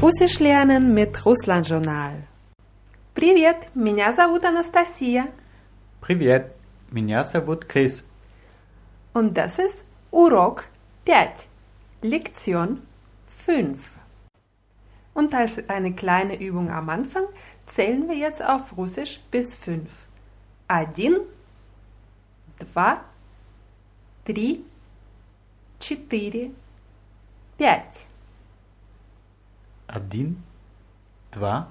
Russisch lernen mit Russland Journal. Привет, меня зовут Анастасия. Привет, меня зовут Крис. Und das ist Урок 5, Lektion 5. Und als eine kleine Übung am Anfang zählen wir jetzt auf Russisch bis 5. Один, два, три, четыре, пять. Один, два,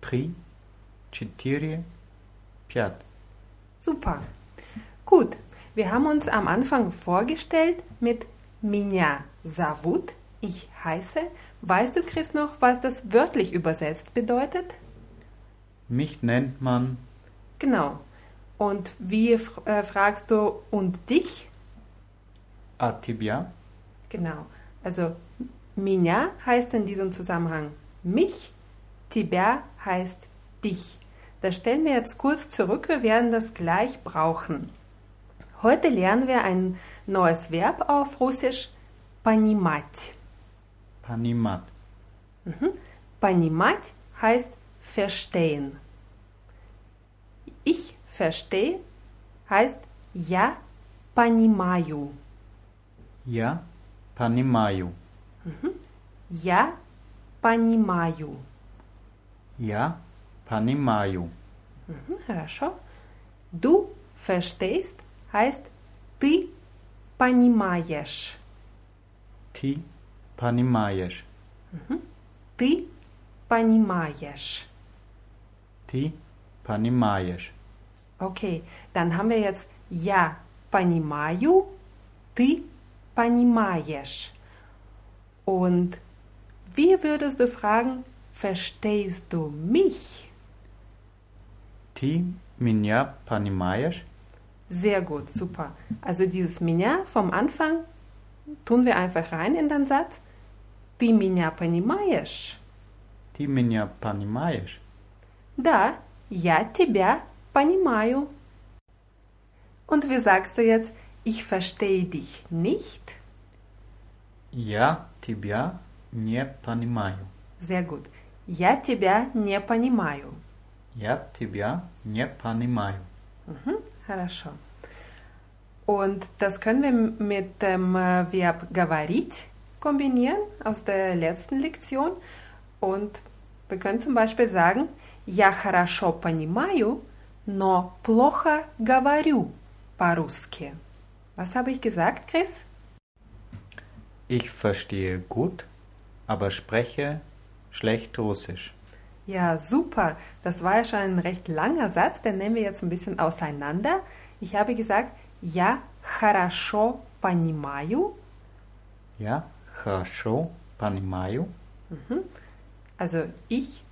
три, четыре, пять. Super. Gut, wir haben uns am Anfang vorgestellt mit Меня зовут, ich heiße. Weißt du, Chris, noch, was das wörtlich übersetzt bedeutet? Mich nennt man Genau. Und wie äh, fragst du und dich? а тебя? Genau. Also меня heißt in diesem Zusammenhang mich, тебя heißt dich. Das stellen wir jetzt kurz zurück, wir werden das gleich brauchen. Heute lernen wir ein neues Verb auf Russisch, понимать. Понимать. Понимать heißt verstehen. Ich verstehe heißt я понимаю. Я понимаю. Я понимаю. Я понимаю. Hm, Хорошо. Du verstehst heißt ты понимаешь. Ты понимаешь. Ты понимаешь. Ты понимаешь. Okay, dann haben wir jetzt я понимаю, ты понимаешь. Und wie würdest du fragen, verstehst du mich? Ты меня понимаешь? Sehr gut, super. Also dieses меня vom Anfang tun wir einfach rein in den Satz. Ты меня понимаешь? Ты меня понимаешь? Да, я тебя понимаю. Und wie sagst du jetzt, ich verstehe dich nicht? Я тебя не понимаю. Sehr gut. Я тебя не понимаю. Я тебя не понимаю. Mhm, хорошо. Und das können wir mit dem äh, Verb говорить kombinieren aus der letzten Lektion. Und wir können zum Beispiel sagen, я хорошо понимаю, но плохо говорю по-русски. Was habe ich gesagt, Chris? Ich verstehe gut, aber spreche schlecht Russisch. Ja, super. Das war ja schon ein recht langer Satz, den nehmen wir jetzt ein bisschen auseinander. Ich habe gesagt, я хорошо понимаю, Я хорошо понимаю. also ich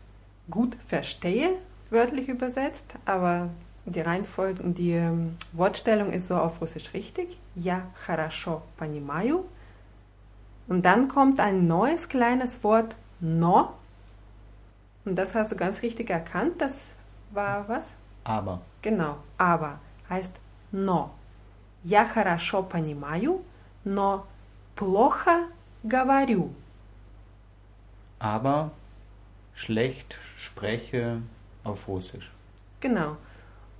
gut verstehe, wörtlich übersetzt, aber die Reihenfolge und die ähm, Wortstellung ist so auf Russisch richtig. Я хорошо понимаю. Und dann kommt ein neues kleines Wort но. Und das hast du ganz richtig erkannt. Das war was? Aber Genau, aber heißt но. Я хорошо понимаю, но плохо говорю. aber schlecht spreche auf Russisch. Genau.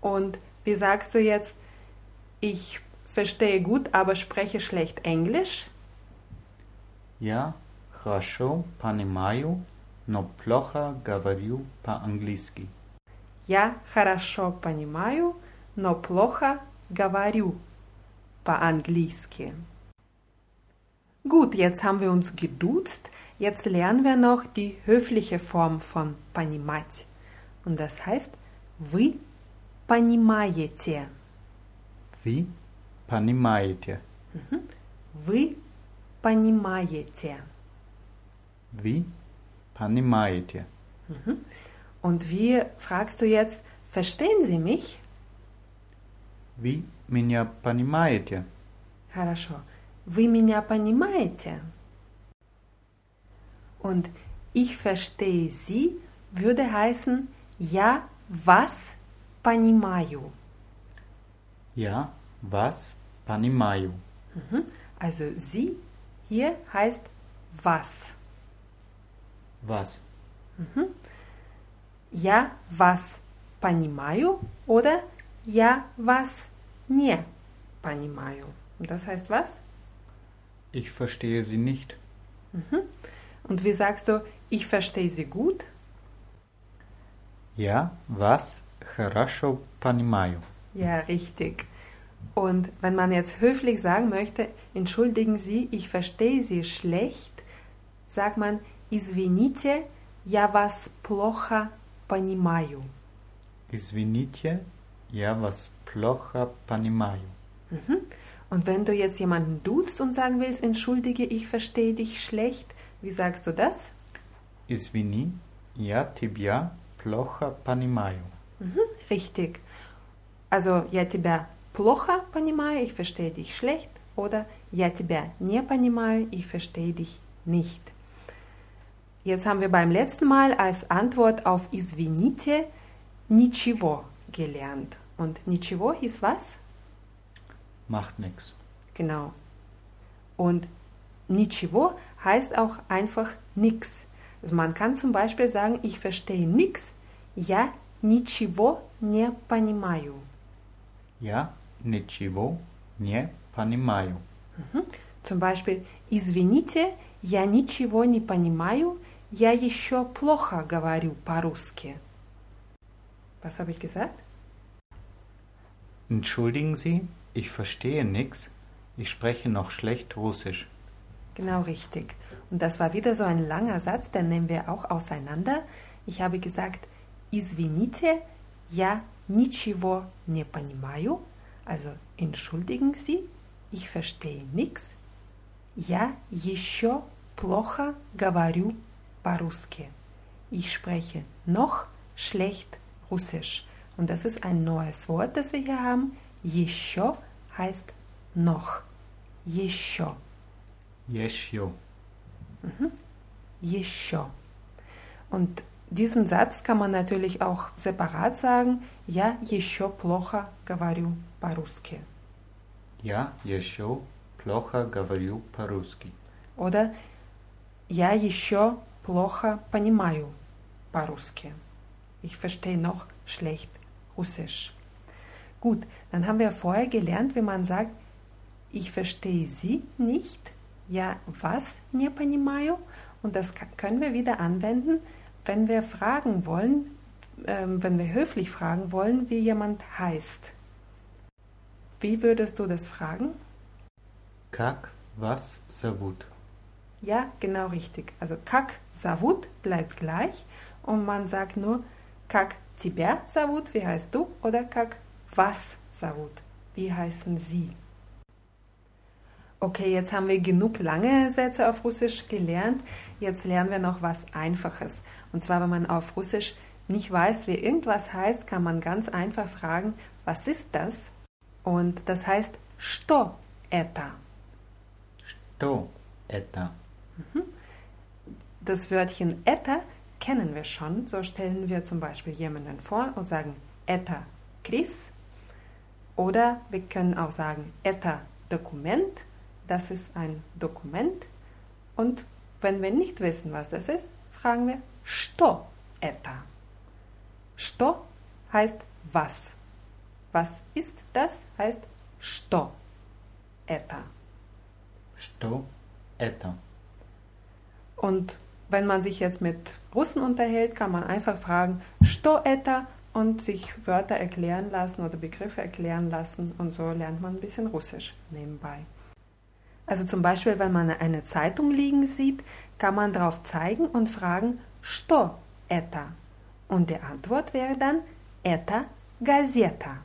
Und wie sagst du jetzt, ich verstehe gut, aber spreche schlecht Englisch? Я хорошо понимаю, но плохо говорю по-английски. Я хорошо понимаю, но плохо говорю по-английски. Gut, jetzt haben wir uns geduzt. Jetzt lernen wir noch die höfliche Form von понимать. Und das heißt, вы понимаете. Вы понимаете. Вы понимаете. Вы понимаете. Und wie fragst du jetzt, verstehen Sie mich? Вы меня понимаете. Хорошо. Вы меня понимаете? Und ich verstehe Sie würde heißen, я вас понимаю. Я вас понимаю. Also Sie hier heißt was. Was? Я вас понимаю oder я вас не понимаю. Und das heißt was? Ich verstehe Sie nicht. Und wie sagst du, ich verstehe sie gut? Я вас хорошо понимаю. Ja, richtig. Und wenn man jetzt höflich sagen möchte, entschuldigen Sie, ich verstehe Sie schlecht, sagt man, извините, я вас плохо понимаю. Извините, я вас плохо понимаю. Und wenn du jetzt jemanden duzt und sagen willst, entschuldige, ich verstehe dich schlecht, wie sagst du das? Извини, я тебя плохо понимаю. Richtig. Also, я тебя плохо понимаю, ich verstehe dich schlecht. Oder я тебя не понимаю, ich verstehe dich nicht. Jetzt haben wir beim letzten Mal als Antwort auf извините ничего gelernt. Und ничего hieß was? Macht nix. Genau. Und ничего heißt auch einfach nix. Also man kann zum Beispiel sagen, ich verstehe nix, я ничего не понимаю. Я ничего не понимаю. Zum Beispiel, извините, я ничего не понимаю, я еще плохо говорю по-русски. Was habe ich gesagt? Entschuldigen Sie, ich verstehe nix. Ich spreche noch schlecht Russisch. Genau richtig. Und das war wieder so ein langer Satz, den nehmen wir auch auseinander. Ich habe gesagt, извините, я ничего не понимаю. Also entschuldigen Sie, ich verstehe nichts. Я еще плохо говорю по-русски. Ich spreche noch schlecht Russisch. Und das ist ein neues Wort, das wir hier haben. Еще heißt noch. Еще. Еще. Еще. Und diesen Satz kann man natürlich auch separat sagen. Я еще плохо говорю по-русски. Я еще плохо говорю по-русски. Oder я еще плохо понимаю по-русски. Ich verstehe noch schlecht Russisch. Gut, dann haben wir vorher gelernt, wie man sagt, ich verstehe Sie nicht. Ja, was не понимаю? Und das ka- können wir wieder anwenden, wenn wir fragen wollen, ähm, wenn wir höflich fragen wollen, wie jemand heißt. Wie würdest du das fragen? Как вас зовут? Ja, genau richtig. Also как зовут bleibt gleich und man sagt nur как тебя зовут, wie heißt du, oder как вас зовут, wie heißen sie. Okay, jetzt haben wir genug lange Sätze auf Russisch gelernt. Jetzt lernen wir noch was Einfaches. Und zwar, wenn man auf Russisch nicht weiß, wie irgendwas heißt, kann man ganz einfach fragen, was ist das? Und das heißt, что это? Что это? Das Wörtchen это kennen wir schon. So stellen wir zum Beispiel jemanden vor und sagen это Chris. Oder wir können auch sagen это Dokument. Das ist ein Dokument. Und wenn wir nicht wissen, was das ist, fragen wir что это? Что heißt was. Was ist das? Heißt что это. Что это? Und wenn man sich jetzt mit Russen unterhält, kann man einfach fragen, что это? und sich Wörter erklären lassen oder Begriffe erklären lassen und so lernt man ein bisschen Russisch nebenbei. Also zum Beispiel, wenn man eine Zeitung liegen sieht, kann man darauf zeigen und fragen, что это? Und die Antwort wäre dann, это газета.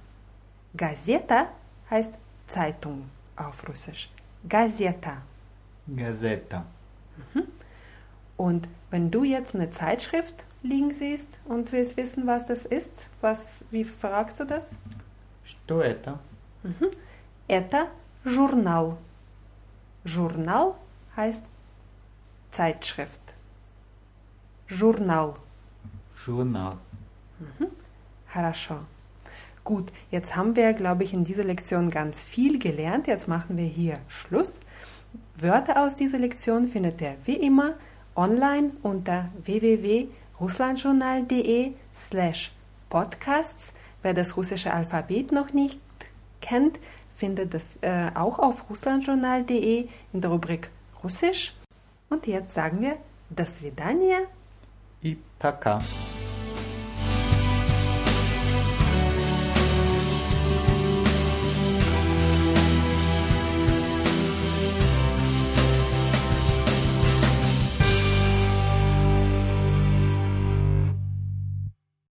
Газета heißt Zeitung auf Russisch. Газета. Газета. Und wenn du jetzt eine Zeitschrift liegen siehst und willst wissen, was das ist, was, wie fragst du das? Что это? Это журнал. Журнал heißt Zeitschrift. Journal. Журнал. Хорошо. Gut, jetzt haben wir, glaube ich, in dieser Lektion ganz viel gelernt. Jetzt machen wir hier Schluss. Wörter aus dieser Lektion findet ihr wie immer online unter www.russlandjournal.de slash podcasts. Wer das russische Alphabet noch nicht kennt, findet das äh, auch auf russlandjournal.de in der Rubrik Russisch. Und jetzt sagen wir das Vidania. Ipacá